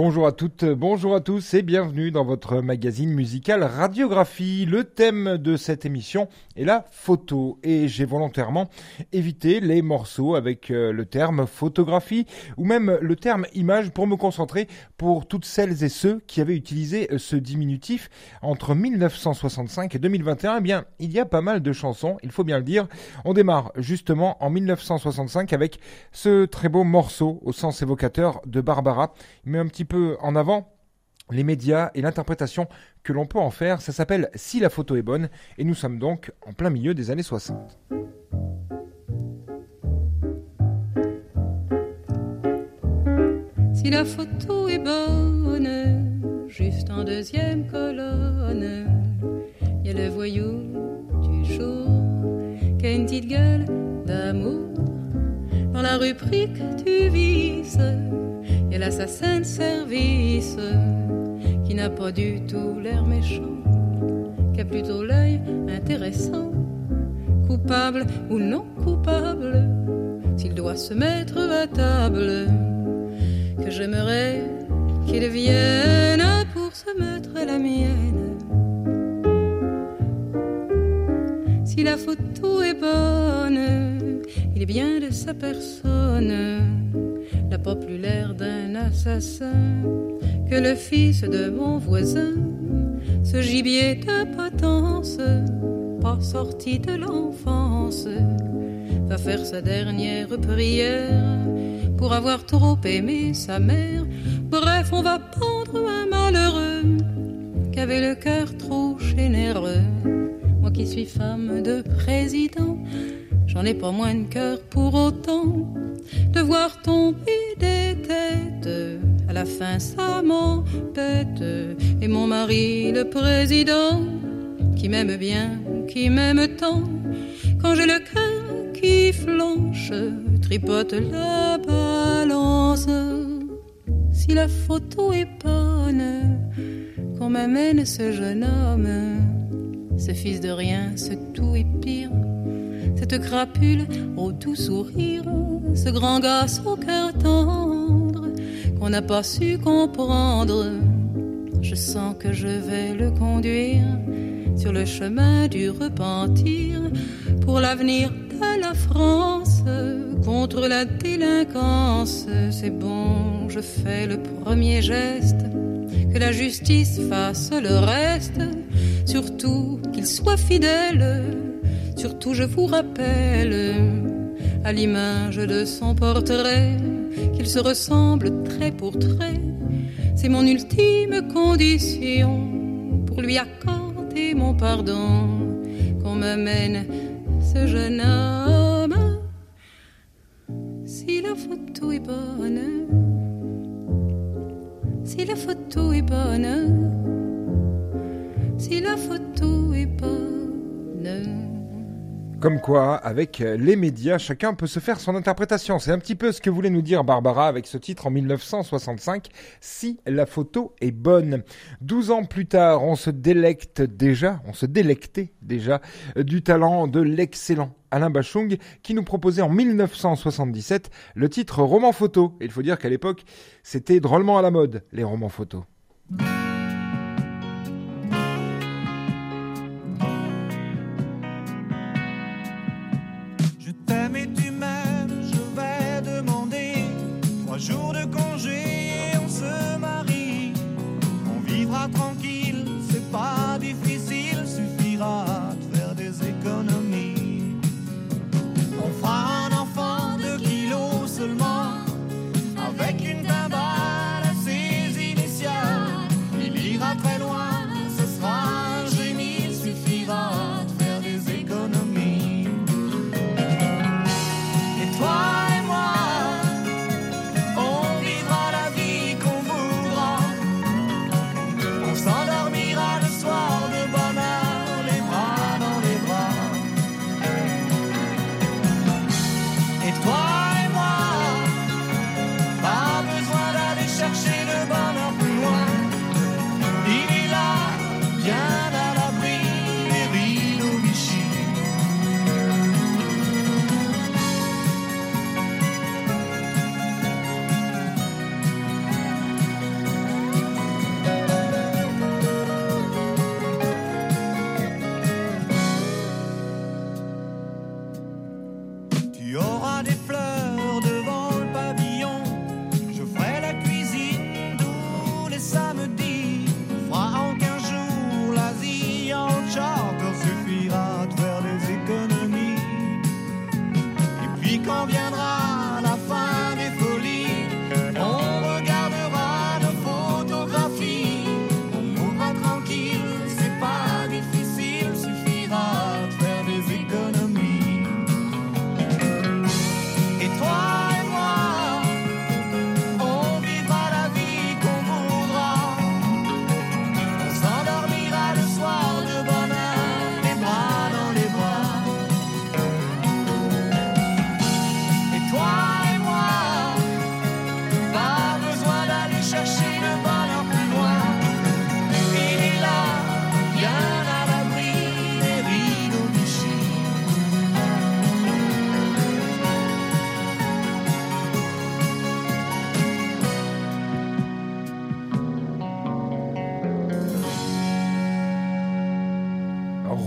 Bonjour à toutes, bonjour à tous et bienvenue dans votre magazine musical Radiographie. Le thème de cette émission est la photo et j'ai volontairement évité les morceaux avec euh, le terme photographie ou même le terme image pour me concentrer pour toutes celles et ceux qui avaient utilisé ce diminutif entre 1965 et 2021. Eh bien, il y a pas mal de chansons, il faut bien le dire. On démarre justement en 1965 avec ce très beau morceau au sens évocateur de Barbara. Il met un petit peu en avant les médias et l'interprétation que l'on peut en faire. Ça s'appelle Si la photo est bonne et nous sommes donc en plein milieu des années 60. Si la photo est bonne, juste en deuxième colonne, il y a le voyou du jour qui a une petite gueule d'amour. Dans la rubrique du vice, a l'assassin de service qui n'a pas du tout l'air méchant, qui a plutôt l'œil intéressant, coupable ou non coupable, s'il doit se mettre à table, que j'aimerais qu'il vienne pour se mettre à la mienne. Si la photo est bonne, il est bien de sa personne n'a pas plus d'un assassin que le fils de mon voisin. Ce gibier de potence, pas sorti de l'enfance, va faire sa dernière prière pour avoir trop aimé sa mère. Bref, on va pendre un malheureux qui avait le cœur trop généreux. Moi qui suis femme de président, j'en ai pas moins de cœur pour autant de voir tomber des têtes. À la fin, ça m'embête. Et mon mari, le président, qui m'aime bien, qui m'aime tant, quand j'ai le cœur qui flanche, tripote la balance. Si la photo est bonne, qu'on m'amène ce jeune homme, ce fils de rien, ce tout est pire cette crapule au tout sourire, ce grand gosse au cœur tendre qu'on n'a pas su comprendre. Je sens que je vais le conduire sur le chemin du repentir pour l'avenir de la France contre la délinquance. C'est bon, je fais le premier geste, que la justice fasse le reste, surtout qu'il soit fidèle Surtout je vous rappelle, à l'image de son portrait, qu'il se ressemble trait pour trait. C'est mon ultime condition pour lui accorder mon pardon, qu'on m'amène ce jeune homme. Si la photo est bonne, si la photo est bonne, si la photo est bonne. Comme quoi, avec euh, les médias, chacun peut se faire son interprétation. C'est un petit peu ce que voulait nous dire Barbara avec ce titre en 1965, Si la photo est bonne. Douze ans plus tard, on se délecte déjà, on se délectait déjà euh, du talent de l'excellent Alain Bachung qui nous proposait en 1977 le titre roman photo. il faut dire qu'à l'époque, c'était drôlement à la mode, les romans photos.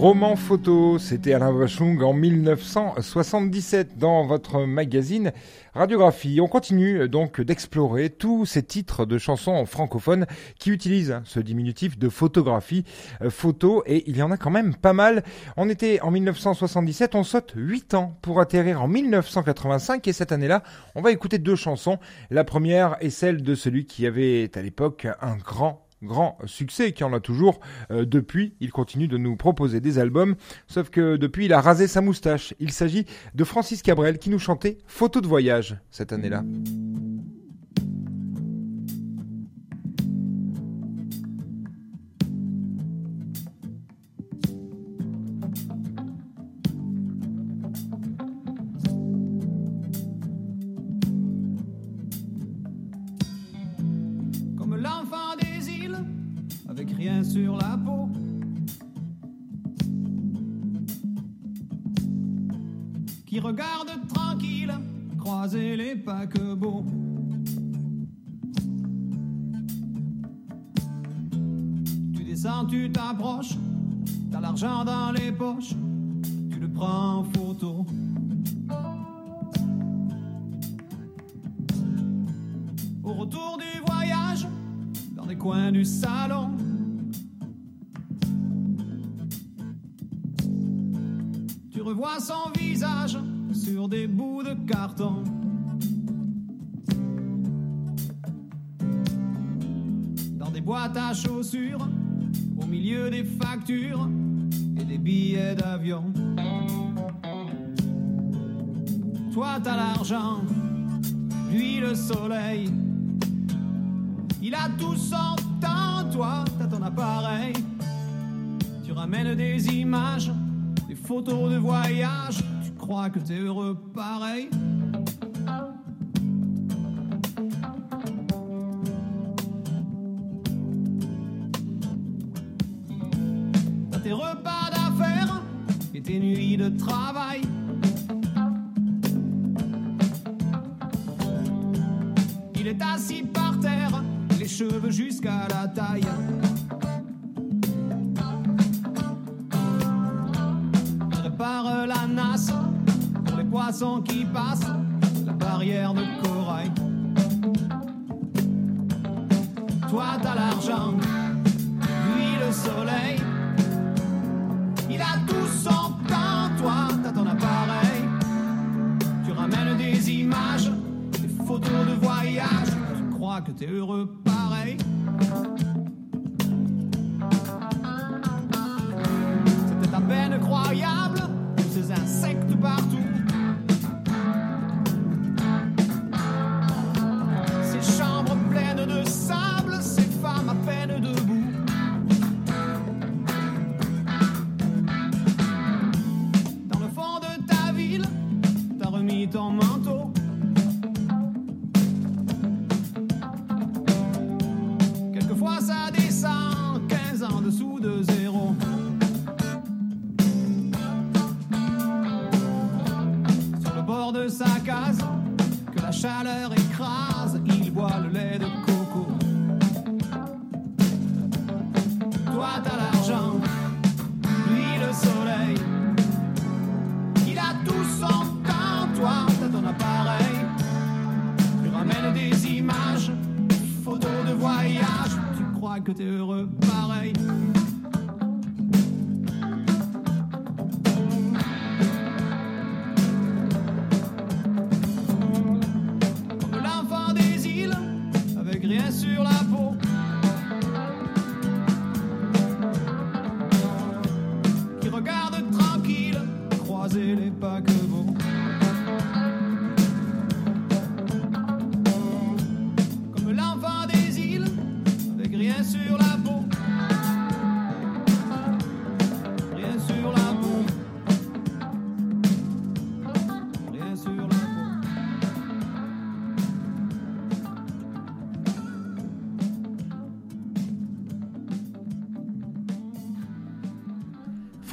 Roman photo, c'était Alain Vachung en 1977 dans votre magazine Radiographie. On continue donc d'explorer tous ces titres de chansons francophones qui utilisent ce diminutif de photographie, euh, photo, et il y en a quand même pas mal. On était en 1977, on saute 8 ans pour atterrir en 1985 et cette année-là, on va écouter deux chansons. La première est celle de celui qui avait à l'époque un grand grand succès qui en a toujours euh, depuis. Il continue de nous proposer des albums, sauf que depuis il a rasé sa moustache. Il s'agit de Francis Cabrel qui nous chantait Photo de voyage cette année-là. Sur la peau. Qui regarde tranquille croiser les paquebots. Tu descends, tu t'approches, t'as l'argent dans les poches, tu le prends en photo. Au retour du voyage, dans les coins du salon, son visage sur des bouts de carton. Dans des boîtes à chaussures, au milieu des factures et des billets d'avion. Toi t'as l'argent, lui le soleil. Il a tout son temps, toi t'as ton appareil. Tu ramènes des images photos de voyage, tu crois que t'es heureux pareil? T'as tes repas d'affaires et tes nuits de travail. Il est assis par terre, les cheveux jusqu'à la taille. Qui passe la barrière de corail. Toi t'as l'argent, lui le soleil. Il a tout son temps, toi t'as ton appareil. Tu ramènes des images, des photos de voyage. Tu crois que t'es heureux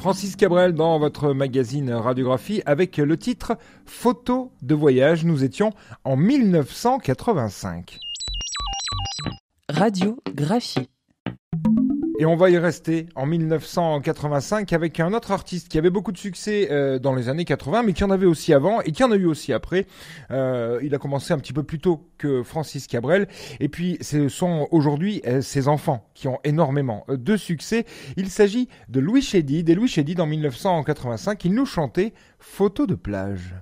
Francis Cabrel dans votre magazine Radiographie avec le titre Photo de voyage. Nous étions en 1985. Radiographie. Et on va y rester en 1985 avec un autre artiste qui avait beaucoup de succès euh, dans les années 80, mais qui en avait aussi avant et qui en a eu aussi après. Euh, il a commencé un petit peu plus tôt que Francis Cabrel. Et puis, ce sont aujourd'hui euh, ses enfants qui ont énormément de succès. Il s'agit de Louis Chédid. Et Louis Chédid, en 1985, il nous chantait Photo de plage.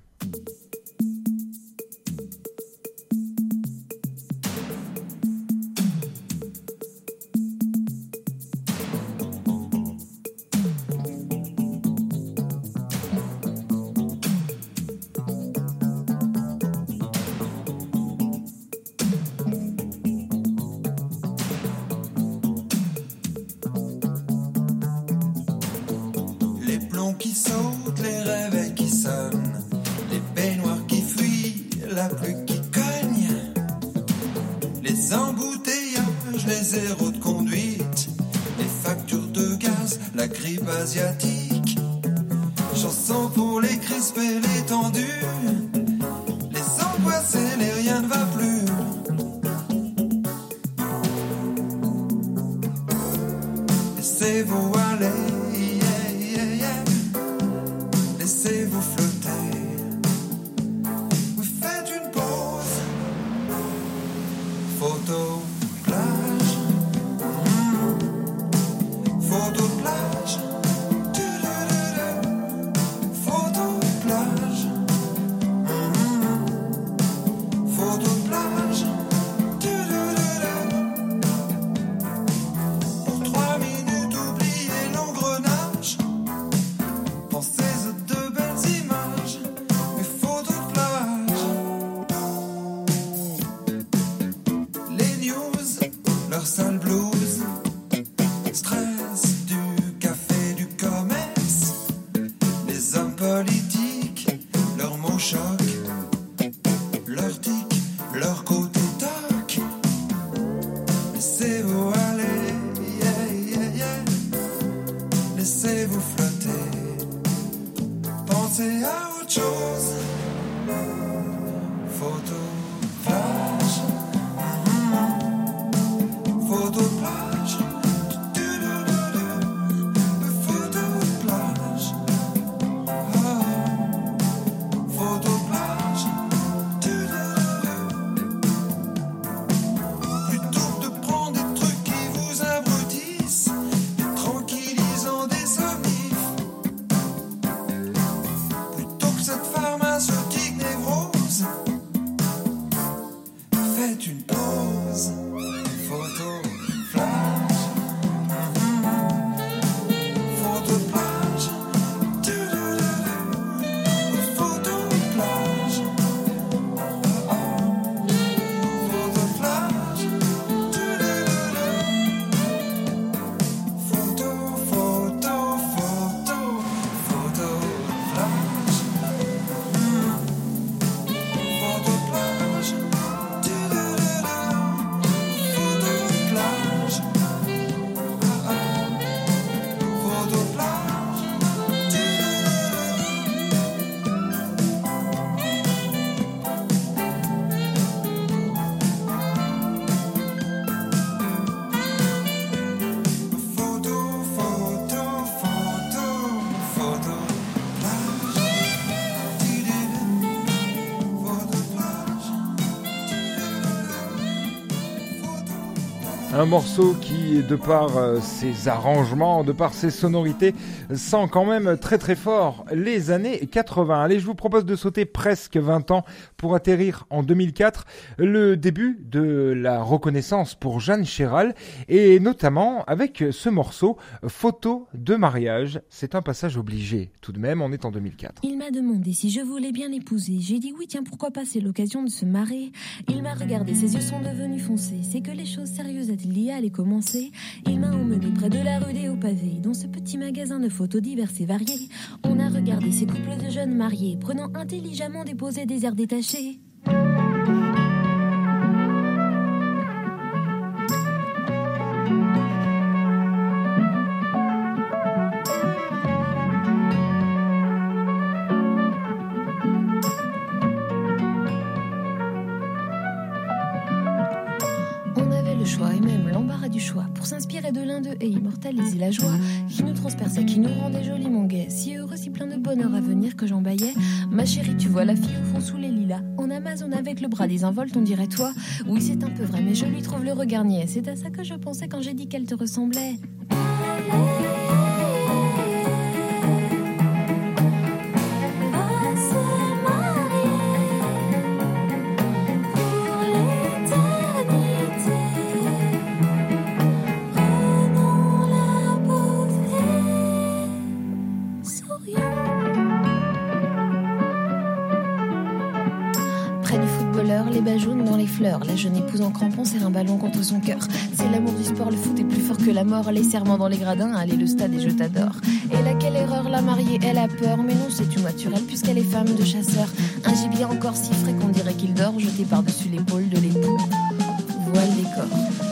Vous aller Shock. Un morceau qui, de par euh, ses arrangements, de par ses sonorités, sent quand même très très fort les années 80. Allez, je vous propose de sauter presque 20 ans pour atterrir en 2004, le début de la reconnaissance pour Jeanne Chéral, et notamment avec ce morceau Photo de mariage. C'est un passage obligé. Tout de même, on est en 2004. Il m'a demandé si je voulais bien l'épouser. J'ai dit oui, tiens, pourquoi pas, c'est l'occasion de se marrer. Il m'a regardé, ses yeux sont devenus foncés. C'est que les choses sérieuses a-t-il y aller commencer Il m'a emmené près de la rue des Hauts-Pavés, dans ce petit magasin de photos diverses et variées. On a regardé ces couples de jeunes mariés, prenant intelligemment des des airs détachés. De l'un d'eux et immortaliser la joie qui nous transperçait, qui nous rendait joliment gais. Si heureux, si plein de bonheur à venir que j'embaillais. Ma chérie, tu vois la fille au fond sous les lilas. En Amazon avec le bras désinvolte, on dirait toi. Oui, c'est un peu vrai, mais je lui trouve le regard. C'est à ça que je pensais quand j'ai dit qu'elle te ressemblait. La jeune épouse en crampon serre un ballon contre son cœur. C'est l'amour du sport, le foot est plus fort que la mort. Les serments dans les gradins, allez le stade et je t'adore. Et là, quelle erreur, la mariée, elle a peur. Mais non, c'est tout naturel puisqu'elle est femme de chasseur. Un gibier encore si frais qu'on dirait qu'il dort, jeté par-dessus l'épaule de l'époux. Voile décor.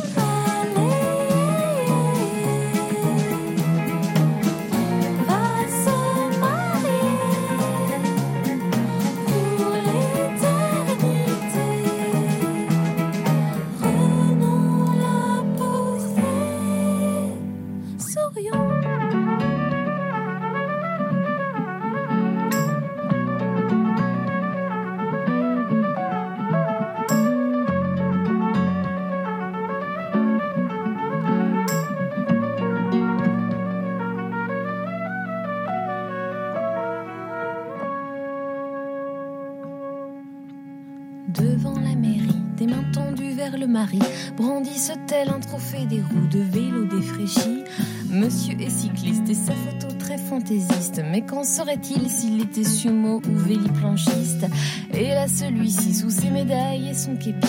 Brandissent-elles un trophée des roues de vélo défraîchies Monsieur est cycliste et sa photo très fantaisiste. Mais qu'en serait-il s'il était sumo ou véliplanchiste? Et là, celui-ci, sous ses médailles et son képi,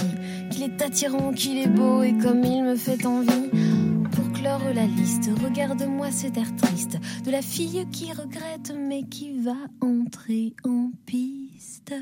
qu'il est attirant, qu'il est beau et comme il me fait envie. Pour clore la liste, regarde-moi cet air triste de la fille qui regrette mais qui va entrer en piste.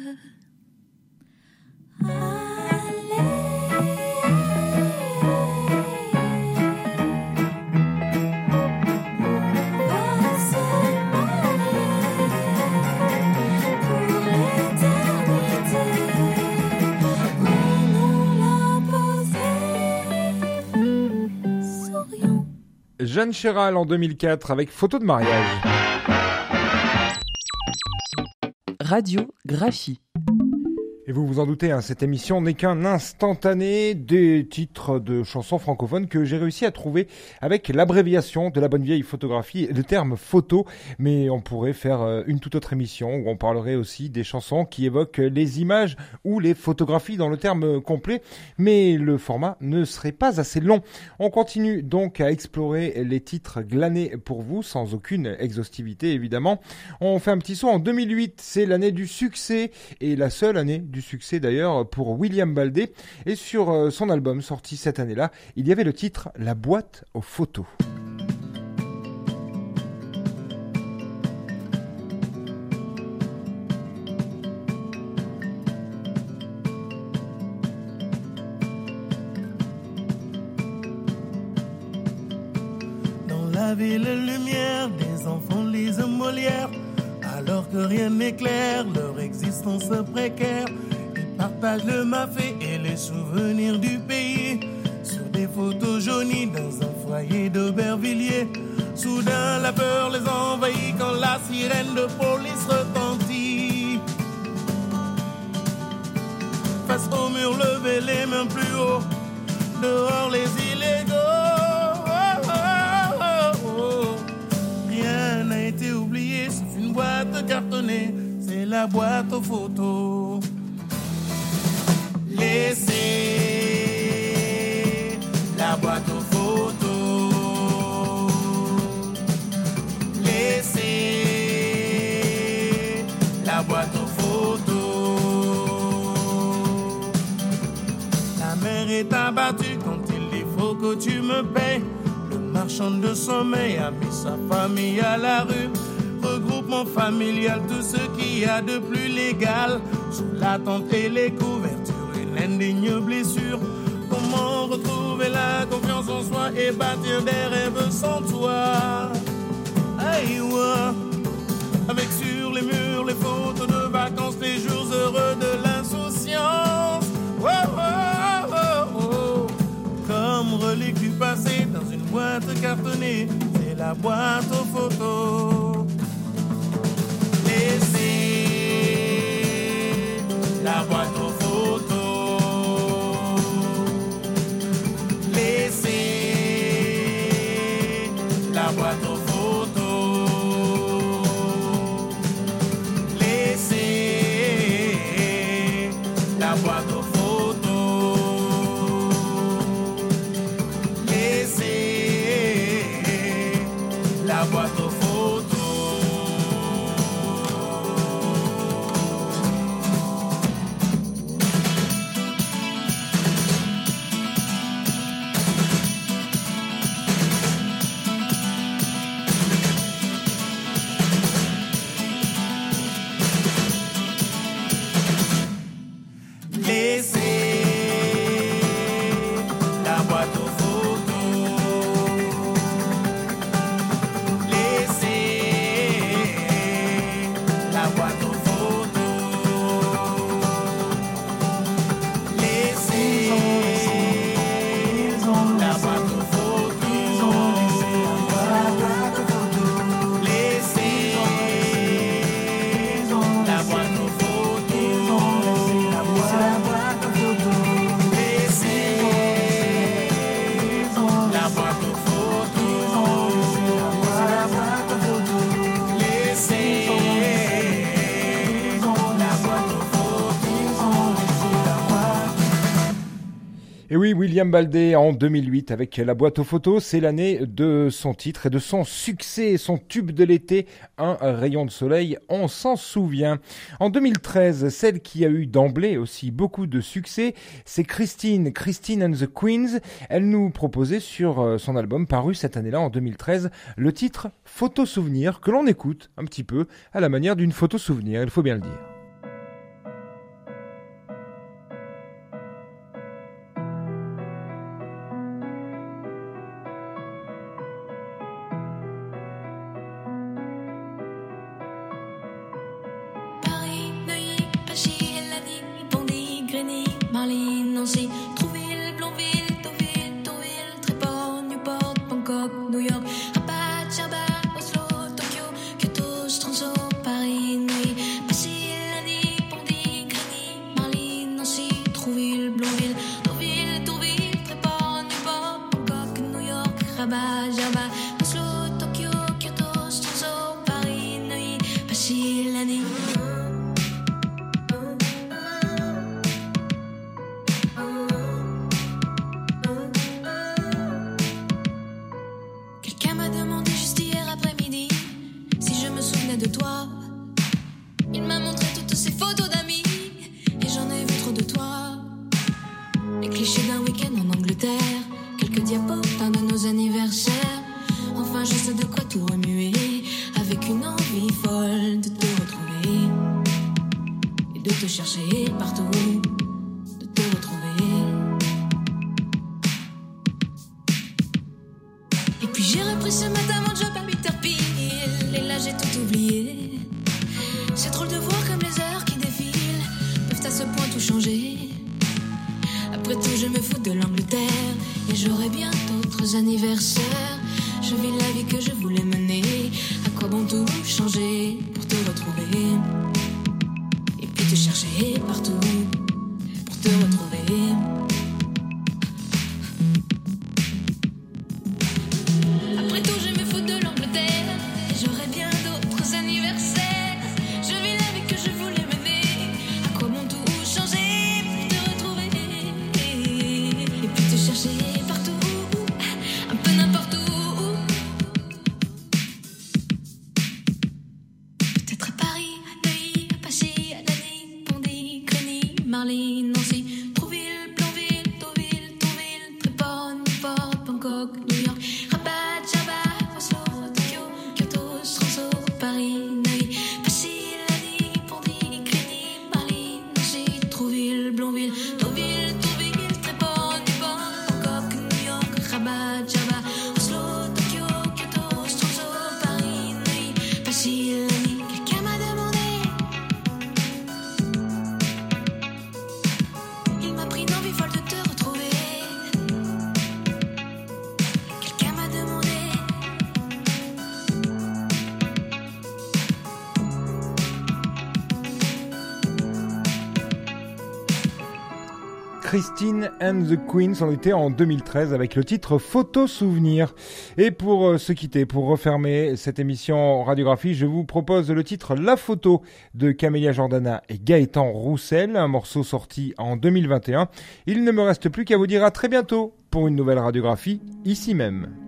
Jeanne Chéral en 2004 avec photo de mariage. Radiographie. Et vous vous en doutez, hein, cette émission n'est qu'un instantané des titres de chansons francophones que j'ai réussi à trouver avec l'abréviation de la bonne vieille photographie, le terme photo. Mais on pourrait faire euh, une toute autre émission où on parlerait aussi des chansons qui évoquent les images ou les photographies dans le terme complet. Mais le format ne serait pas assez long. On continue donc à explorer les titres glanés pour vous sans aucune exhaustivité évidemment. On fait un petit saut en 2008, c'est l'année du succès et la seule année succès d'ailleurs pour William Baldé. Et sur euh, son album sorti cette année-là, il y avait le titre La boîte aux photos. Dans la ville lumière des enfants lisent Molière alors que rien n'éclaire leur existence précaire. Ils partagent le mafé et les souvenirs du pays sur des photos jaunies dans un foyer d'Aubervilliers. Soudain, la peur les envahit quand la sirène de police retentit. Face au mur, lever les mains plus haut. Dehors, les illégaux. boîte cartonnée, c'est la boîte aux photos. Laissez la boîte aux photos. Laissez la boîte aux photos. La mère est abattue quand il faut que tu me payes. Le marchand de sommeil a mis sa famille à la rue regroupement familial, tout ce qu'il y a de plus légal. Sous la tente et les d'indignes blessures. Comment retrouver la confiance en soi et bâtir des rêves sans toi Aïe, Avec sur les murs les photos de vacances, les jours heureux de l'insouciance. Oh. Comme relique du passé dans une boîte cartonnée, c'est la boîte aux photos. William Baldé en 2008 avec la boîte aux photos. C'est l'année de son titre et de son succès, son tube de l'été, Un rayon de soleil, on s'en souvient. En 2013, celle qui a eu d'emblée aussi beaucoup de succès, c'est Christine, Christine and the Queens. Elle nous proposait sur euh, son album paru cette année-là en 2013 le titre Photo souvenir que l'on écoute un petit peu à la manière d'une photo souvenir, il faut bien le dire. Christine and the Queens en était en 2013 avec le titre Photo Souvenir. Et pour euh, se quitter, pour refermer cette émission radiographie, je vous propose le titre La photo de Camélia Jordana et Gaëtan Roussel, un morceau sorti en 2021. Il ne me reste plus qu'à vous dire à très bientôt pour une nouvelle radiographie ici même.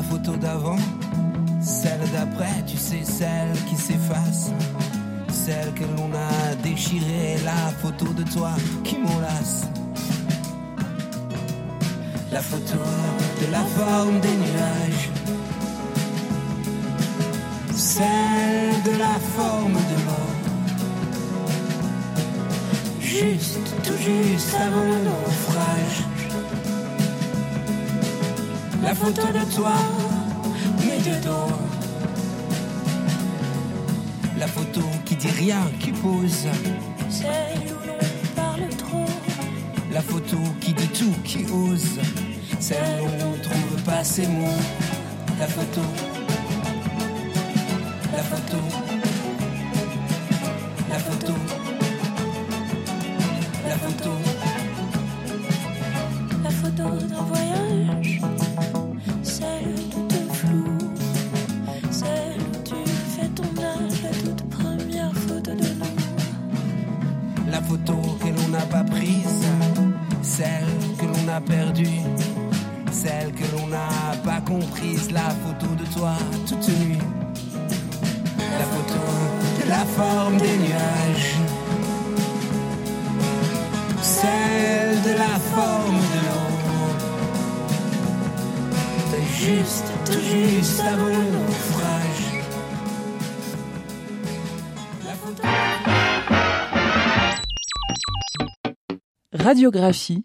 Photo d'avant, celle d'après, tu sais, celle qui s'efface, celle que l'on a déchirée, la photo de toi qui m'enlace. La photo de la forme des nuages, celle de la forme de l'eau. Juste, tout juste avant le naufrage la photo de toi, mais de dos. La photo qui dit rien, qui pose. Celle où l'on parle trop. La photo qui dit tout, qui ose. Celle où on trouve pas ses mots. La photo. La photo. Radiographie